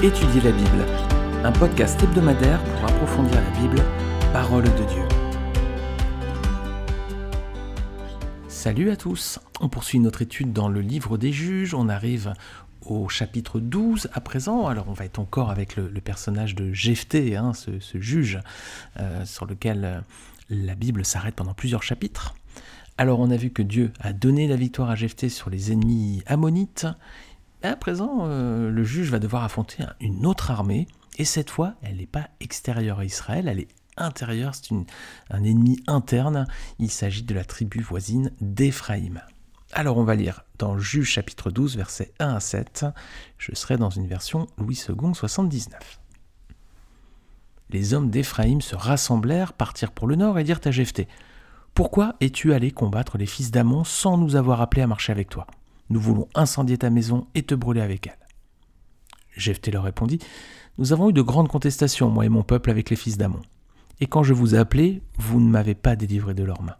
Étudier la Bible, un podcast hebdomadaire pour approfondir la Bible, parole de Dieu. Salut à tous, on poursuit notre étude dans le livre des juges, on arrive au chapitre 12 à présent, alors on va être encore avec le, personnage de Jephthé, hein, ce, juge euh, sur lequel euh, la Bible s'arrête pendant plusieurs chapitres. Alors on a vu que Dieu a donné la victoire à Jephthé sur les ennemis ammonites, à présent, euh, le juge va devoir affronter une autre armée, et cette fois, elle n'est pas extérieure à Israël, elle est intérieure, c'est un ennemi interne, il s'agit de la tribu voisine d'Éphraïm. Alors on va lire dans Juge chapitre 12, versets 1 à 7, je serai dans une version Louis II 79. Les hommes d'Éphraïm se rassemblèrent, partirent pour le nord et dirent à Jephthé Pourquoi es-tu allé combattre les fils d'Amon sans nous avoir appelés à marcher avec toi? Nous voulons incendier ta maison et te brûler avec elle. Jephthé leur répondit Nous avons eu de grandes contestations, moi et mon peuple, avec les fils d'Amon. Et quand je vous ai appelés, vous ne m'avez pas délivré de leurs mains.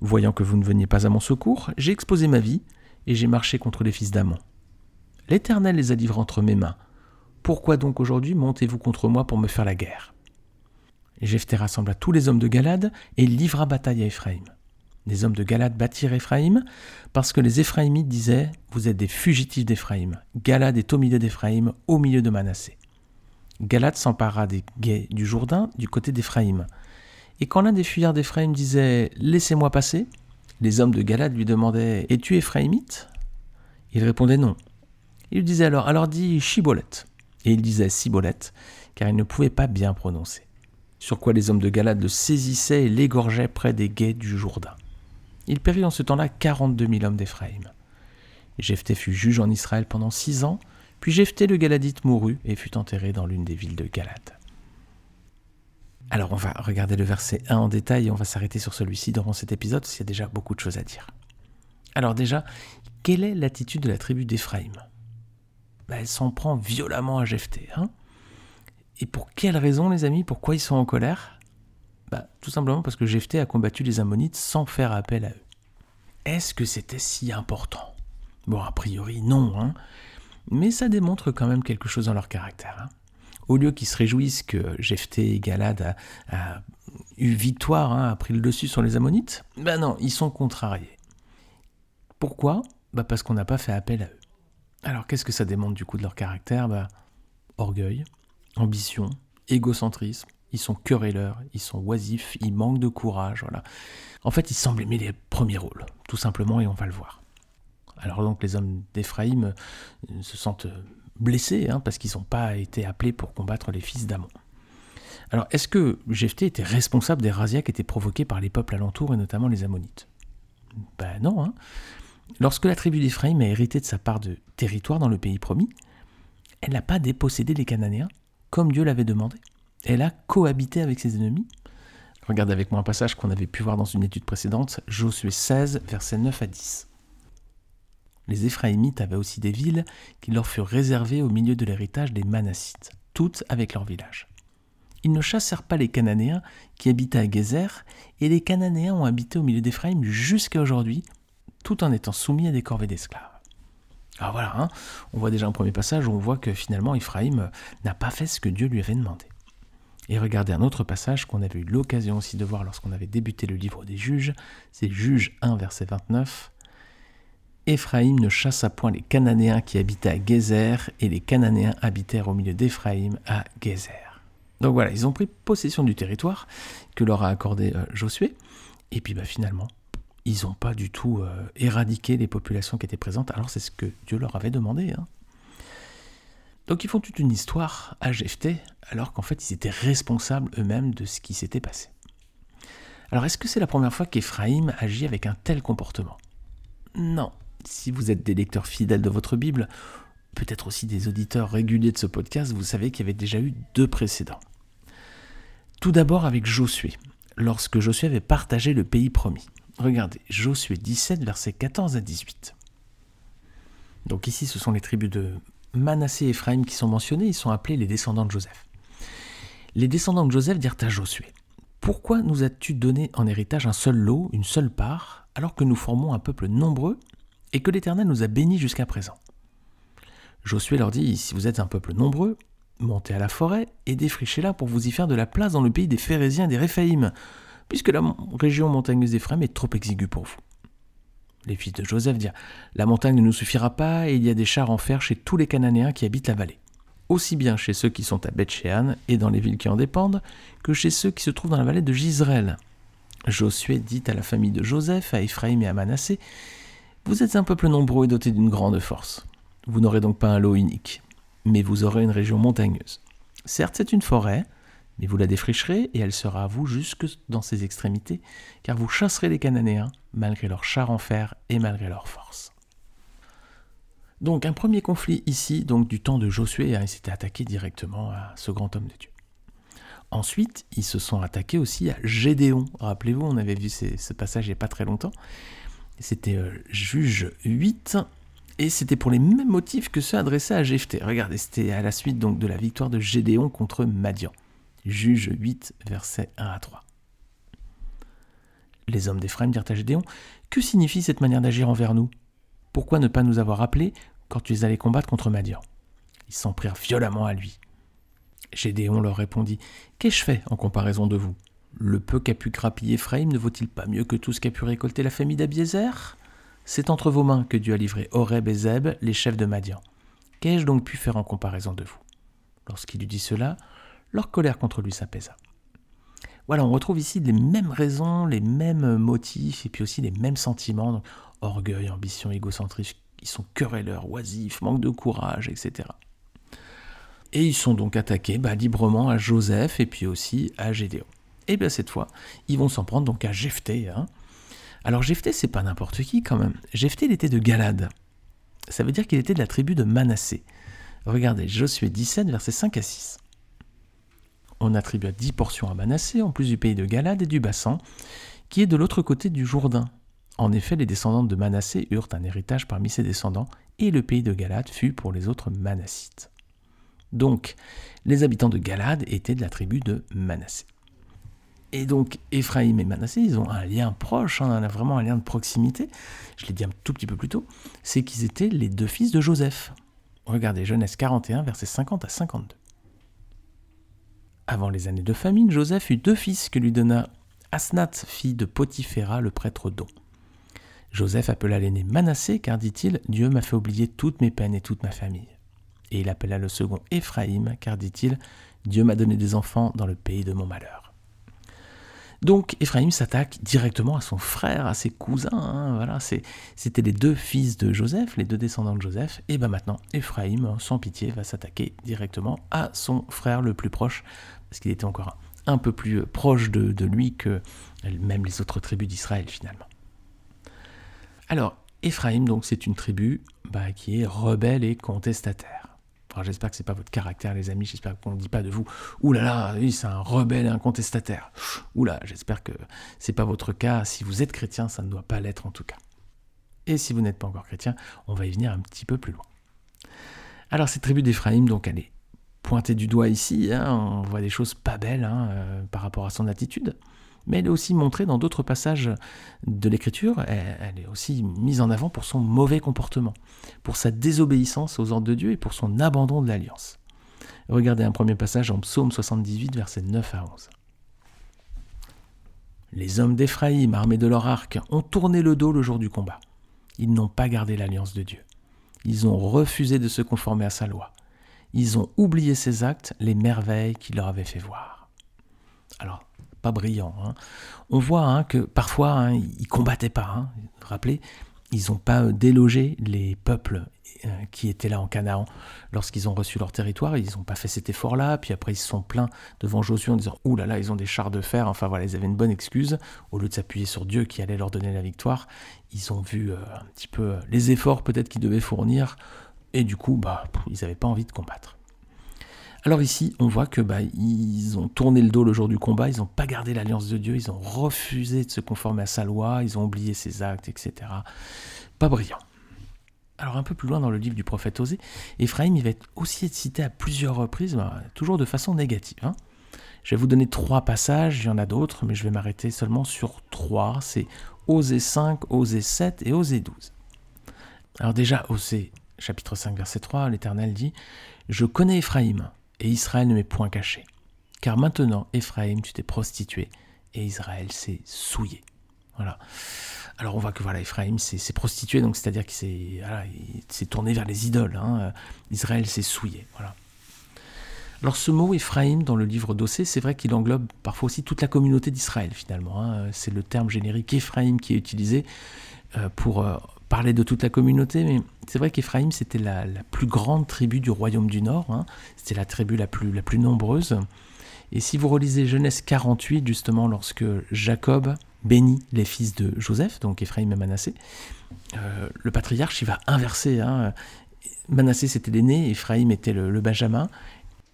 Voyant que vous ne veniez pas à mon secours, j'ai exposé ma vie et j'ai marché contre les fils d'Amon. L'Éternel les a livrés entre mes mains. Pourquoi donc aujourd'hui montez-vous contre moi pour me faire la guerre? Jephthé rassembla tous les hommes de Galade et livra bataille à Éphraïm. Les hommes de Galade battirent Éphraïm, parce que les Éphraïmites disaient Vous êtes des fugitifs d'Éphraïm. Galade est au milieu d'Éphraïm, au milieu de Manassé. Galade s'empara des guets du Jourdain du côté d'Éphraïm. Et quand l'un des fuyards d'Éphraïm disait Laissez-moi passer, les hommes de Galade lui demandaient Es-tu Éphraïmite Il répondait non. Il lui disait alors Alors dis Chibolette. Et il disait Cibolette, car il ne pouvait pas bien prononcer. Sur quoi les hommes de Galade le saisissaient et l'égorgeaient près des guets du Jourdain. Il périt en ce temps-là 42 000 hommes d'Éphraïm. Jephthé fut juge en Israël pendant six ans, puis Jephthé le Galadite mourut et fut enterré dans l'une des villes de Galade. Alors on va regarder le verset 1 en détail et on va s'arrêter sur celui-ci durant cet épisode, qu'il y a déjà beaucoup de choses à dire. Alors déjà, quelle est l'attitude de la tribu d'Éphraïm? Ben, Elle s'en prend violemment à Jephthé. Hein et pour quelle raison les amis? Pourquoi ils sont en colère? Bah, tout simplement parce que Jephthé a combattu les Ammonites sans faire appel à eux. Est-ce que c'était si important? Bon, a priori, non, hein. mais ça démontre quand même quelque chose dans leur caractère. Hein. Au lieu qu'ils se réjouissent que Jephthé et Galad a, eu victoire, hein, a pris le dessus sur les Ammonites, ben non, ils sont contrariés. Pourquoi? Bah Parce qu'on n'a pas fait appel à eux. Alors qu'est-ce que ça démontre du coup de leur caractère? Bah, Orgueil, ambition, égocentrisme, ils sont querelleurs, ils sont oisifs, ils manquent de courage, voilà. En fait, ils semblent aimer les premiers rôles, tout simplement, et on va le voir. Alors donc les hommes d'Éphraïm euh, se sentent blessés, hein, parce qu'ils n'ont pas été appelés pour combattre les fils d'Amon. Alors est-ce que Jephthé était responsable des razzias qui étaient provoqués par les peuples alentours, et notamment les Ammonites? Ben non. Hein. Lorsque la tribu d'Éphraïm a hérité de sa part de territoire dans le pays promis, elle n'a pas dépossédé les Cananéens, comme Dieu l'avait demandé elle a cohabité avec ses ennemis. Regarde avec moi un passage qu'on avait pu voir dans une étude précédente, Josué 16, versets 9 à 10. Les Éphraïmites avaient aussi des villes qui leur furent réservées au milieu de l'héritage des Manassites, toutes avec leurs villages. Ils ne chassèrent pas les Cananéens qui habitaient à Gézer, et les Cananéens ont habité au milieu d'Éphraïm jusqu'à aujourd'hui, tout en étant soumis à des corvées d'esclaves. Alors voilà, hein, on voit déjà un premier passage où on voit que finalement Éphraïm n'a pas fait ce que Dieu lui avait demandé. Et regardez un autre passage qu'on avait eu l'occasion aussi de voir lorsqu'on avait débuté le livre des juges, c'est Juges 1, verset 29. Éphraïm ne chassa point les Cananéens qui habitaient à Gézer, et les Cananéens habitèrent au milieu d'Éphraïm à Gézer. Donc voilà, ils ont pris possession du territoire que leur a accordé euh, Josué, et puis bah, finalement, ils n'ont pas du tout euh, éradiqué les populations qui étaient présentes, alors c'est ce que Dieu leur avait demandé. Hein. Donc ils font toute une histoire à alors qu'en fait ils étaient responsables eux-mêmes de ce qui s'était passé. Alors est-ce que c'est la première fois qu'Éphraïm agit avec un tel comportement? Non. Si vous êtes des lecteurs fidèles de votre Bible, peut-être aussi des auditeurs réguliers de ce podcast, vous savez qu'il y avait déjà eu deux précédents. Tout d'abord avec Josué, lorsque Josué avait partagé le pays promis. Regardez, Josué 17, versets 14 à 18. Donc ici, ce sont les tribus de Manassé et Ephraim qui sont mentionnés, ils sont appelés les descendants de Joseph. Les descendants de Joseph dirent à Josué Pourquoi nous as-tu donné en héritage un seul lot, une seule part, alors que nous formons un peuple nombreux et que l'Éternel nous a bénis jusqu'à présent? Josué leur dit, si vous êtes un peuple nombreux, montez à la forêt et défrichez-la pour vous y faire de la place dans le pays des Phérésiens et des Réphaïm, puisque la région montagneuse d'Éphraïm est trop exiguë pour vous. Les fils de Joseph dirent La montagne ne nous suffira pas, et il y a des chars en fer chez tous les Cananéens qui habitent la vallée, aussi bien chez ceux qui sont à Bethshéan et dans les villes qui en dépendent, que chez ceux qui se trouvent dans la vallée de Gisraël. Josué dit à la famille de Joseph, à Éphraïm et à Manassé Vous êtes un peuple nombreux et doté d'une grande force. Vous n'aurez donc pas un lot unique, mais vous aurez une région montagneuse. Certes, c'est une forêt, mais vous la défricherez et elle sera à vous jusque dans ses extrémités, car vous chasserez les Cananéens malgré leurs chars en fer et malgré leur force. Donc un premier conflit ici, donc du temps de Josué, hein, il s'était attaqué directement à ce grand homme de Dieu. Ensuite, ils se sont attaqués aussi à Gédéon. Rappelez-vous, on avait vu ce passage il n'y a pas très longtemps. C'était euh, Juge 8, et c'était pour les mêmes motifs que ceux adressés à Jephthé. Regardez, c'était à la suite donc de la victoire de Gédéon contre Madian. Juge 8, versets 1 à 3. Les hommes d'Éphraïm dirent à Gédéon Que signifie cette manière d'agir envers nous? Pourquoi ne pas nous avoir appelés quand tu es allé combattre contre Madian? Ils s'en prirent violemment à lui. Gédéon leur répondit Qu'ai-je fait en comparaison de vous? Le peu qu'a pu grappiller Ephraim ne vaut-il pas mieux que tout ce qu'a pu récolter la famille d'Abiézer C'est entre vos mains que Dieu a livré Horeb et Zeb, les chefs de Madian. Qu'ai-je donc pu faire en comparaison de vous? Lorsqu'il eut dit cela, leur colère contre lui s'apaisa. Voilà, on retrouve ici les mêmes raisons, les mêmes motifs et puis aussi les mêmes sentiments, orgueil, ambition, égocentrisme, ils sont querelleurs, oisifs, manque de courage, etc. Et ils sont donc attaqués bah, librement à Joseph et puis aussi à Gédéon. Et bien cette fois, ils vont s'en prendre donc à Jephthé. Hein. Alors Jephthé, c'est pas n'importe qui quand même. Jephthé, il était de Galade. Ça veut dire qu'il était de la tribu de Manassé. Regardez, Josué 17, versets 5 à 6. On attribua 10 portions à Manassé, en plus du pays de Galade et du Bassan, qui est de l'autre côté du Jourdain. En effet, les descendants de Manassé eurent un héritage parmi ses descendants, et le pays de Galade fut pour les autres Manassites. Donc, les habitants de Galade étaient de la tribu de Manassé. Et donc, Éphraïm et Manassé, ils ont un lien proche, hein, vraiment un lien de proximité. Je l'ai dit un tout petit peu plus tôt, c'est qu'ils étaient les deux fils de Joseph. Regardez Genèse 41, versets 50 à 52. Avant les années de famine, Joseph eut deux fils que lui donna Asnath, fille de Potiphéra, le prêtre d'On. Joseph appela l'aîné Manassé, car dit-il, Dieu m'a fait oublier toutes mes peines et toute ma famille. Et il appela le second Éphraïm, car dit-il, Dieu m'a donné des enfants dans le pays de mon malheur. Donc Éphraïm s'attaque directement à son frère, à ses cousins. Hein, voilà, c'était les deux fils de Joseph, les deux descendants de Joseph. Et bien maintenant, Éphraïm, sans pitié, va s'attaquer directement à son frère le plus proche, parce qu'il était encore un peu plus proche de, lui que même les autres tribus d'Israël finalement. Alors, Éphraïm, donc, c'est une tribu bah, qui est rebelle et contestataire. J'espère que c'est pas votre caractère, les amis. J'espère qu'on ne dit pas de vous. Ouh là c'est un rebelle et un contestataire. Ouh j'espère que c'est pas votre cas. Si vous êtes chrétien, ça ne doit pas l'être en tout cas. Et si vous n'êtes pas encore chrétien, on va y venir un petit peu plus loin. Alors cette tribu d'Éphraïm, donc elle est pointée du doigt ici. Hein. on voit des choses pas belles hein, euh, par rapport à son attitude mais elle est aussi montrée dans d'autres passages de l'Écriture, elle, est aussi mise en avant pour son mauvais comportement, pour sa désobéissance aux ordres de Dieu et pour son abandon de l'alliance. Regardez un premier passage en Psaume 78, versets 9 à 11. Les hommes d'Éphraïm, armés de leur arc, ont tourné le dos le jour du combat. Ils n'ont pas gardé l'alliance de Dieu. Ils ont refusé de se conformer à sa loi. Ils ont oublié ses actes, les merveilles qu'il leur avait fait voir. Alors, brillant. Hein. On voit hein, que parfois, hein, ils combattaient pas. Hein. Rappelez Ils n'ont pas euh, délogé les peuples euh, qui étaient là en Canaan lorsqu'ils ont reçu leur territoire. Ils n'ont pas fait cet effort-là. Puis après, ils se sont plaints devant Josué en disant Ouh là là, ils ont des chars de fer. Enfin voilà, ils avaient une bonne excuse. Au lieu de s'appuyer sur Dieu qui allait leur donner la victoire, ils ont vu euh, un petit peu les efforts peut-être qu'ils devaient fournir. Et du coup, bah, ils n'avaient pas envie de combattre. Alors ici, on voit que bah, ils ont tourné le dos le jour du combat, ils n'ont pas gardé l'alliance de Dieu, ils ont refusé de se conformer à sa loi, ils ont oublié ses actes, etc. Pas brillant. Alors un peu plus loin dans le livre du prophète Osée, Ephraim il va être aussi cité à plusieurs reprises, bah, toujours de façon négative. Hein. Je vais vous donner trois passages, il y en a d'autres, mais je vais m'arrêter seulement sur trois. C'est Osée 5, Osée 7 et Osée 12. Alors déjà, Osée chapitre 5, verset 3, l'Éternel dit Je connais Éphraïm, et Israël ne m'est point caché. Car maintenant, Éphraïm, tu t'es prostitué, et Israël s'est souillé. Voilà. Alors on voit que voilà, Ephraim s'est prostitué, donc c'est-à-dire qu'il s'est tourné vers les idoles. Hein. Israël s'est souillé. Voilà. Alors ce mot Ephraim dans le livre d'Ossée, c'est vrai qu'il englobe parfois aussi toute la communauté d'Israël finalement. Hein. C'est le terme générique Ephraim qui est utilisé euh, pour euh, parler de toute la communauté, mais c'est vrai qu'Ephraim c'était la, plus grande tribu du royaume du Nord, hein. c'était la tribu la plus, la plus nombreuse. Et si vous relisez Genèse 48, justement, lorsque Jacob bénit les fils de Joseph, donc Ephraim et Manassé, euh, le patriarche, il va inverser. Hein. Manassé, c'était l'aîné, Ephraim était le, Benjamin,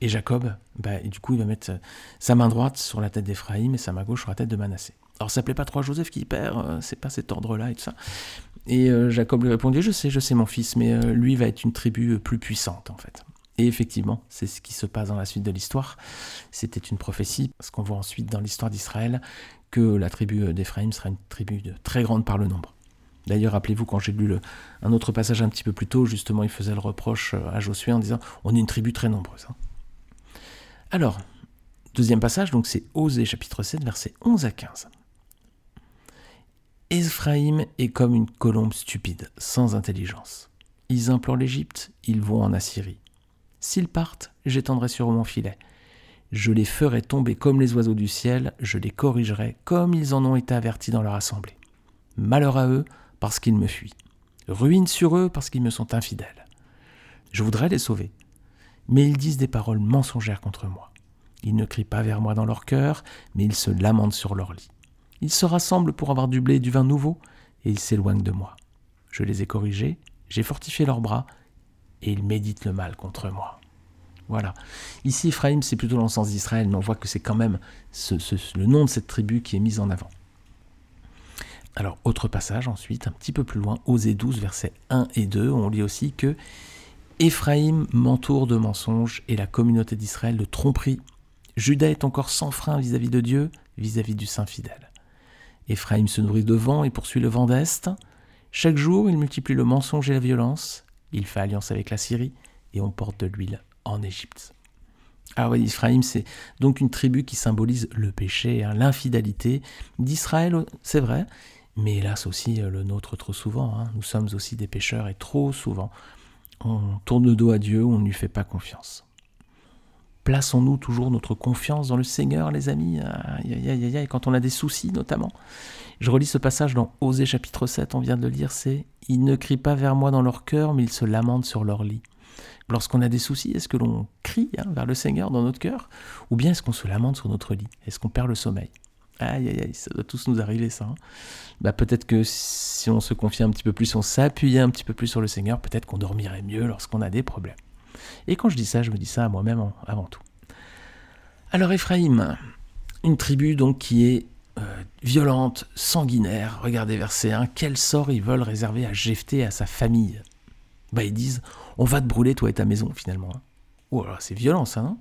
et Jacob, bah, du coup, il va mettre sa main droite sur la tête d'Ephraim et sa main gauche sur la tête de Manassé. Alors, ça plaît pas trop à Joseph qui perd, euh, c'est pas cet ordre-là et tout ça. Et euh, Jacob lui répondit Je sais, je sais, mon fils, mais lui va être une tribu plus puissante, en fait. Et effectivement, c'est ce qui se passe dans la suite de l'histoire. C'était une prophétie, parce qu'on voit ensuite dans l'histoire d'Israël que la tribu d'Éphraïm sera une tribu de très grande par le nombre. D'ailleurs, rappelez-vous, quand j'ai lu un autre passage un petit peu plus tôt, justement, il faisait le reproche à Josué en disant On est une tribu très nombreuse. Hein. Alors, deuxième passage, donc c'est Osée chapitre 7, versets 11 à 15. Éphraïm est comme une colombe stupide, sans intelligence. Ils implorent l'Égypte, ils vont en Assyrie. S'ils partent, j'étendrai sur mon filet. Je les ferai tomber comme les oiseaux du ciel, je les corrigerai comme ils en ont été avertis dans leur assemblée. Malheur à eux parce qu'ils me fuient. Ruine sur eux parce qu'ils me sont infidèles. Je voudrais les sauver, mais ils disent des paroles mensongères contre moi. Ils ne crient pas vers moi dans leur cœur, mais ils se lamentent sur leur lit. Ils se rassemblent pour avoir du blé et du vin nouveau, et ils s'éloignent de moi. Je les ai corrigés, j'ai fortifié leurs bras, et ils méditent le mal contre moi. Voilà. Ici, Ephraim, c'est plutôt dans le sens d'Israël, mais on voit que c'est quand même le nom de cette tribu qui est mis en avant. Alors, autre passage ensuite, un petit peu plus loin, Osée 12, versets 1 et 2, on lit aussi que Éphraïm m'entoure de mensonges et la communauté d'Israël de tromperies. Judas est encore sans frein vis-à-vis de Dieu, vis-à-vis du Saint fidèle. Éphraïm se nourrit de vent et poursuit le vent d'Est. Chaque jour, il multiplie le mensonge et la violence. Il fait alliance avec la Syrie et on porte de l'huile en Égypte. Alors oui, Ephraim, c'est donc une tribu qui symbolise le péché, hein, l'infidélité d'Israël, c'est vrai, mais hélas aussi euh, le nôtre trop souvent. Hein. Nous sommes aussi des pécheurs et trop souvent, on tourne le dos à Dieu, on ne lui fait pas confiance. Plaçons-nous toujours notre confiance dans le Seigneur, les amis, et quand on a des soucis notamment. Je relis ce passage dans Osée chapitre 7, on vient de le lire, c'est « Ils ne crient pas vers moi dans leur cœur, mais ils se lamentent sur leur lit ». Lorsqu'on a des soucis, est-ce que l'on crie hein, vers le Seigneur dans notre cœur Ou bien est-ce qu'on se lamente sur notre lit? Est-ce qu'on perd le sommeil? Aïe, aïe, aïe, ça doit tous nous arriver ça. Hein. bah, peut-être que si on se confiait un petit peu plus, on s'appuyait un petit peu plus sur le Seigneur, peut-être qu'on dormirait mieux lorsqu'on a des problèmes. Et quand je dis ça, je me dis ça à moi-même avant tout. Alors Ephraim, une tribu donc qui est euh, violente, sanguinaire. Regardez verset 1, quel sort ils veulent réserver à Jephthé et à sa famille? Bah ils disent, on va te brûler toi et ta maison finalement. Hein. Oh c'est violent ça, non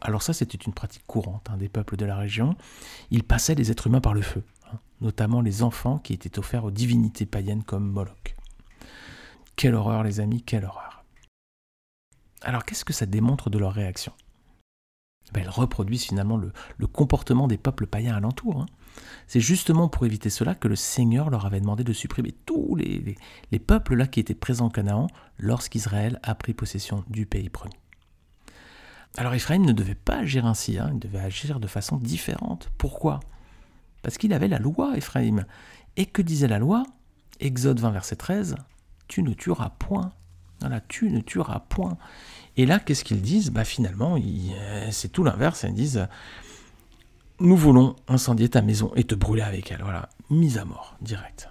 Alors ça c'était une pratique courante hein, des peuples de la région. Ils passaient les êtres humains par le feu, hein, notamment les enfants qui étaient offerts aux divinités païennes comme Moloch. Quelle horreur les amis, quelle horreur. Alors qu'est-ce que ça démontre de leur réaction? Ben, Elles reproduisent finalement le, comportement des peuples païens alentours. Hein. C'est justement pour éviter cela que le Seigneur leur avait demandé de supprimer tous les, les, peuples là qui étaient présents au Canaan lorsqu'Israël a pris possession du pays promis. Alors Ephraim ne devait pas agir ainsi, hein, il devait agir de façon différente. Pourquoi? Parce qu'il avait la loi, Ephraim. Et que disait la loi? Exode 20, verset 13, Tu ne tueras point. Voilà, tu ne tueras point. Et là, qu'est-ce qu'ils disent? Bah, Finalement, euh, c'est tout l'inverse. Ils disent Nous voulons incendier ta maison et te brûler avec elle. Voilà, mise à mort, direct.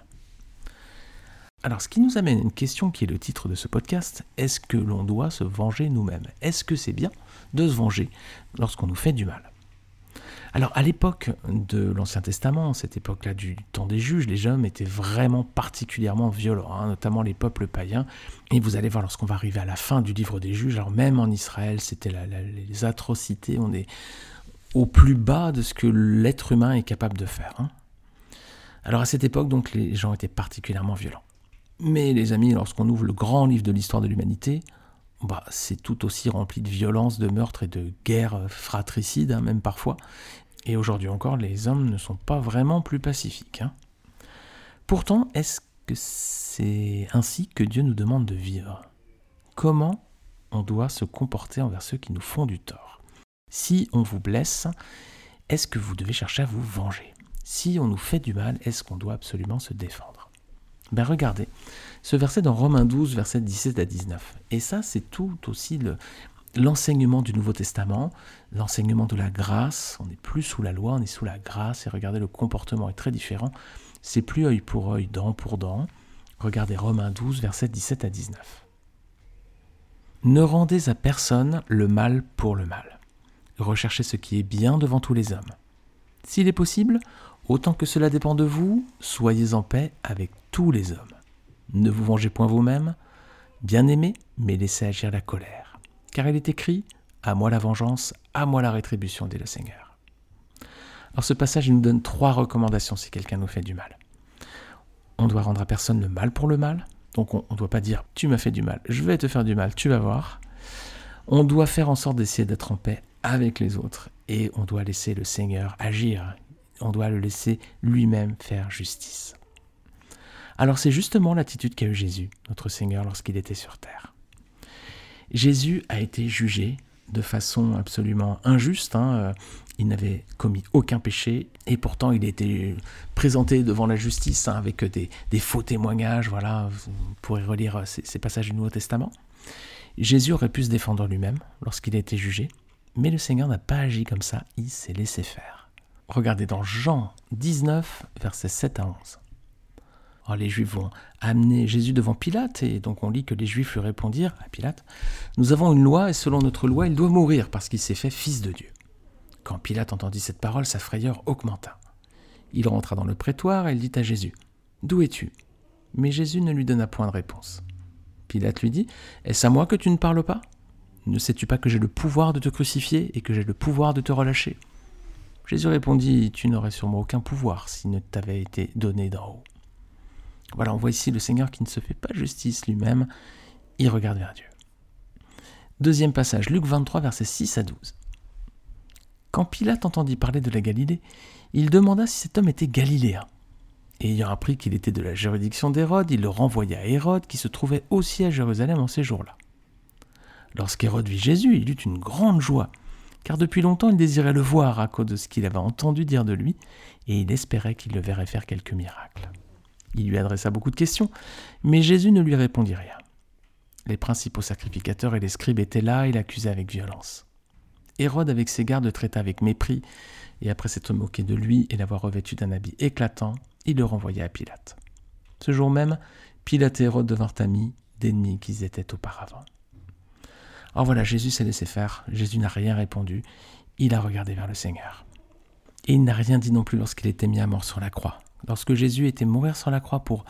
Alors, ce qui nous amène à une question qui est le titre de ce podcast est-ce que l'on doit se venger nous-mêmes? Est-ce que c'est bien de se venger lorsqu'on nous fait du mal? Alors à l'époque de l'Ancien Testament, cette époque-là du temps des juges, les hommes étaient vraiment particulièrement violents, hein, notamment les peuples païens. Et vous allez voir lorsqu'on va arriver à la fin du livre des juges, alors même en Israël, c'était les atrocités, on est au plus bas de ce que l'être humain est capable de faire. Hein. Alors à cette époque, donc, les gens étaient particulièrement violents. Mais les amis, lorsqu'on ouvre le grand livre de l'histoire de l'humanité, bah, c'est tout aussi rempli de violence, de meurtres et de guerres fratricides, hein, même parfois. Et aujourd'hui encore, les hommes ne sont pas vraiment plus pacifiques. Hein. Pourtant, est-ce que c'est ainsi que Dieu nous demande de vivre? Comment on doit se comporter envers ceux qui nous font du tort? Si on vous blesse, est-ce que vous devez chercher à vous venger? Si on nous fait du mal, est-ce qu'on doit absolument se défendre? Ben regardez, ce verset dans Romains 12, versets 17 à 19. Et ça, c'est tout aussi l'enseignement du Nouveau Testament, l'enseignement de la grâce. On n'est plus sous la loi, on est sous la grâce. Et regardez, le comportement est très différent. C'est plus œil pour œil, dent pour dent. Regardez Romains 12, versets 17 à 19. Ne rendez à personne le mal pour le mal recherchez ce qui est bien devant tous les hommes. S'il est possible, autant que cela dépend de vous, soyez en paix avec tous les hommes. Ne vous vengez point vous-même, bien aimés, mais laissez agir la colère. Car il est écrit À moi la vengeance, à moi la rétribution, dit le Seigneur. Alors ce passage nous donne trois recommandations si quelqu'un nous fait du mal. On doit rendre à personne le mal pour le mal. Donc on ne doit pas dire Tu m'as fait du mal, je vais te faire du mal, tu vas voir. On doit faire en sorte d'essayer d'être en paix avec les autres. Et on doit laisser le Seigneur agir. On doit le laisser lui-même faire justice. Alors c'est justement l'attitude qu'a eu Jésus, notre Seigneur, lorsqu'il était sur terre. Jésus a été jugé de façon absolument injuste. Hein. Il n'avait commis aucun péché et pourtant il a été présenté devant la justice hein, avec des, faux témoignages. Voilà, vous pourrez relire ces, ces passages du Nouveau Testament. Jésus aurait pu se défendre lui-même lorsqu'il a été jugé, mais le Seigneur n'a pas agi comme ça, il s'est laissé faire. Regardez dans Jean 19, versets 7 à 11. Alors les Juifs vont amener Jésus devant Pilate, et donc on lit que les Juifs lui répondirent à Pilate, Nous avons une loi, et selon notre loi, il doit mourir parce qu'il s'est fait fils de Dieu. Quand Pilate entendit cette parole, sa frayeur augmenta. Il rentra dans le prétoire et il dit à Jésus, D'où es-tu? Mais Jésus ne lui donna point de réponse. Pilate lui dit, Est-ce à moi que tu ne parles pas? Ne sais-tu pas que j'ai le pouvoir de te crucifier et que j'ai le pouvoir de te relâcher? Jésus répondit, Tu n'aurais sûrement aucun pouvoir s'il ne t'avait été donné d'en haut. Voilà, on voit ici le Seigneur qui ne se fait pas justice lui-même, il regarde vers Dieu. Deuxième passage, Luc 23, versets 6 à 12. Quand Pilate entendit parler de la Galilée, il demanda si cet homme était galiléen. Et ayant appris qu'il était de la juridiction d'Hérode, il le renvoya à Hérode, qui se trouvait aussi à Jérusalem en ces jours-là. Lorsqu'Hérode vit Jésus, il eut une grande joie, car depuis longtemps il désirait le voir à cause de ce qu'il avait entendu dire de lui, et il espérait qu'il le verrait faire quelques miracles. Il lui adressa beaucoup de questions, mais Jésus ne lui répondit rien. Les principaux sacrificateurs et les scribes étaient là et l'accusaient avec violence. Hérode, avec ses gardes, le traita avec mépris, et après s'être moqué de lui et l'avoir revêtu d'un habit éclatant, il le renvoya à Pilate. Ce jour même, Pilate et Hérode devinrent amis d'ennemis qu'ils étaient auparavant. Alors voilà, Jésus s'est laissé faire, Jésus n'a rien répondu, il a regardé vers le Seigneur. Et il n'a rien dit non plus lorsqu'il était mis à mort sur la croix. Lorsque Jésus était mourir sur la croix pour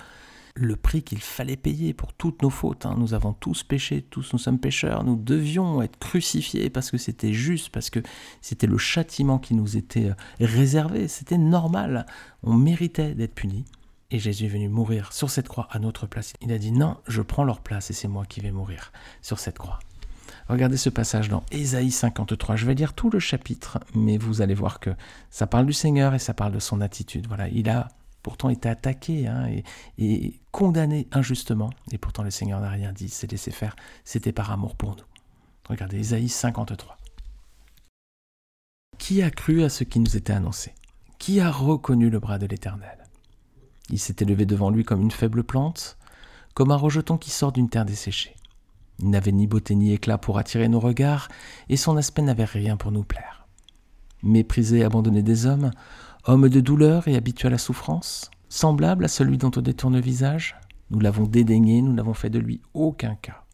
le prix qu'il fallait payer pour toutes nos fautes. Hein. Nous avons tous péché, tous nous sommes pécheurs, nous devions être crucifiés parce que c'était juste, parce que c'était le châtiment qui nous était euh, réservé, c'était normal, on méritait d'être punis. Et Jésus est venu mourir sur cette croix à notre place. Il a dit non, je prends leur place et c'est moi qui vais mourir sur cette croix. Regardez ce passage dans Ésaïe 53. Je vais lire tout le chapitre, mais vous allez voir que ça parle du Seigneur et ça parle de son attitude. Voilà, il a pourtant été attaqué hein, et, condamné injustement, et pourtant le Seigneur n'a rien dit, s'est laissé faire. C'était par amour pour nous. Regardez Ésaïe 53. Qui a cru à ce qui nous était annoncé? Qui a reconnu le bras de l'Éternel? Il s'est élevé devant lui comme une faible plante, comme un rejeton qui sort d'une terre desséchée. Il n'avait ni beauté ni éclat pour attirer nos regards, et son aspect n'avait rien pour nous plaire. Méprisé et abandonné des hommes, homme de douleur et habitué à la souffrance, semblable à celui dont on détourne le visage, nous l'avons dédaigné, nous n'avons fait de lui aucun cas.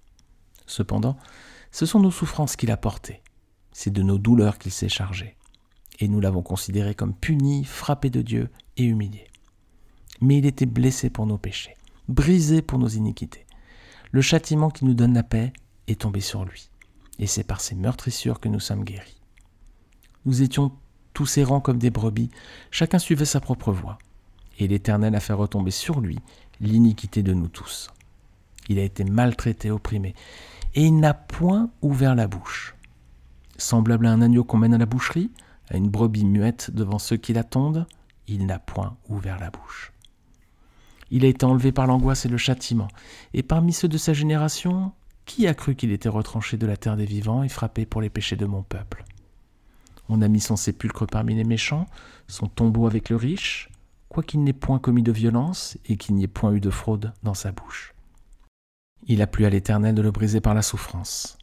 Cependant, ce sont nos souffrances qu'il a portées, c'est de nos douleurs qu'il s'est chargé, et nous l'avons considéré comme puni, frappé de Dieu et humilié. Mais il était blessé pour nos péchés, brisé pour nos iniquités le châtiment qui nous donne la paix est tombé sur lui, et c'est par ses meurtrissures que nous sommes guéris. Nous étions tous errants comme des brebis, chacun suivait sa propre voie, et l'Éternel a fait retomber sur lui l'iniquité de nous tous. Il a été maltraité, opprimé, et il n'a point ouvert la bouche. Semblable à un agneau qu'on mène à la boucherie, à une brebis muette devant ceux qui l'attendent, il n'a point ouvert la bouche. Il a été enlevé par l'angoisse et le châtiment, et parmi ceux de sa génération, qui a cru qu'il était retranché de la terre des vivants et frappé pour les péchés de mon peuple? On a mis son sépulcre parmi les méchants, son tombeau avec le riche, quoiqu'il n'ait point commis de violence et qu'il n'y ait point eu de fraude dans sa bouche. Il a plu à l'Éternel de le briser par la souffrance.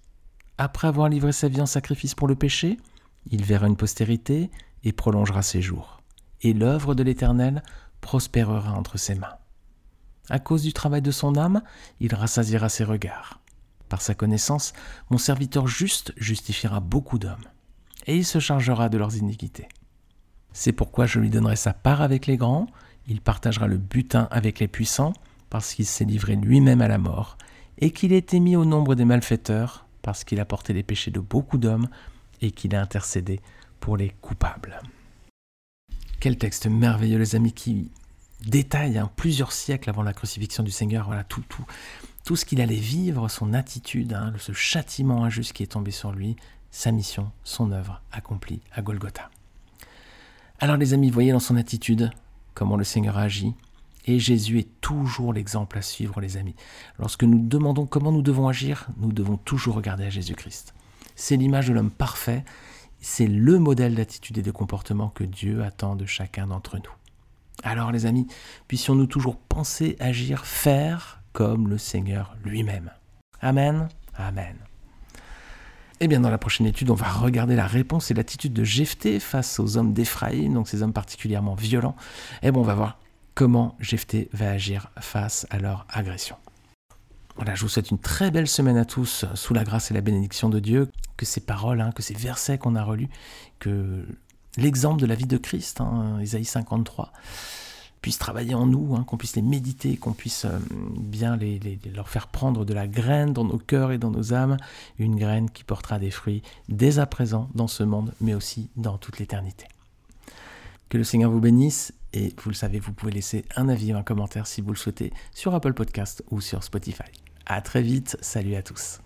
Après avoir livré sa vie en sacrifice pour le péché, il verra une postérité et prolongera ses jours. Et l'œuvre de l'Éternel prospérera entre ses mains. À cause du travail de son âme, il rassasiera ses regards. Par sa connaissance, mon serviteur juste justifiera beaucoup d'hommes, et il se chargera de leurs iniquités. C'est pourquoi je lui donnerai sa part avec les grands, il partagera le butin avec les puissants, parce qu'il s'est livré lui-même à la mort, et qu'il été mis au nombre des malfaiteurs, parce qu'il a porté les péchés de beaucoup d'hommes, et qu'il a intercédé pour les coupables. Quel texte merveilleux, les amis, qui détaille hein, plusieurs siècles avant la crucifixion du Seigneur, voilà tout, tout, tout ce qu'il allait vivre, son attitude, hein, ce châtiment injuste qui est tombé sur lui, sa mission, son œuvre accomplie à Golgotha. Alors les amis, voyez dans son attitude comment le Seigneur agit. Et Jésus est toujours l'exemple à suivre, les amis. Lorsque nous demandons comment nous devons agir, nous devons toujours regarder à Jésus-Christ. C'est l'image de l'homme parfait, c'est le modèle d'attitude et de comportement que Dieu attend de chacun d'entre nous. Alors les amis, puissions-nous toujours penser, agir, faire comme le Seigneur lui-même. Amen. Amen. Eh bien, dans la prochaine étude, on va regarder la réponse et l'attitude de Jephthé face aux hommes d'Éphraïm, donc ces hommes particulièrement violents. Et eh bon, on va voir comment Jephthé va agir face à leur agression. Voilà, je vous souhaite une très belle semaine à tous sous la grâce et la bénédiction de Dieu. Que ces paroles, hein, que ces versets qu'on a relus, que l'exemple de la vie de Christ, hein, Isaïe 53, travailler en nous, hein, qu'on puisse les méditer, qu'on puisse euh, bien les, leur faire prendre de la graine dans nos cœurs et dans nos âmes, une graine qui portera des fruits dès à présent dans ce monde, mais aussi dans toute l'éternité. Que le Seigneur vous bénisse et vous le savez, vous pouvez laisser un avis ou un commentaire si vous le souhaitez sur Apple Podcast ou sur Spotify. À très vite, salut à tous.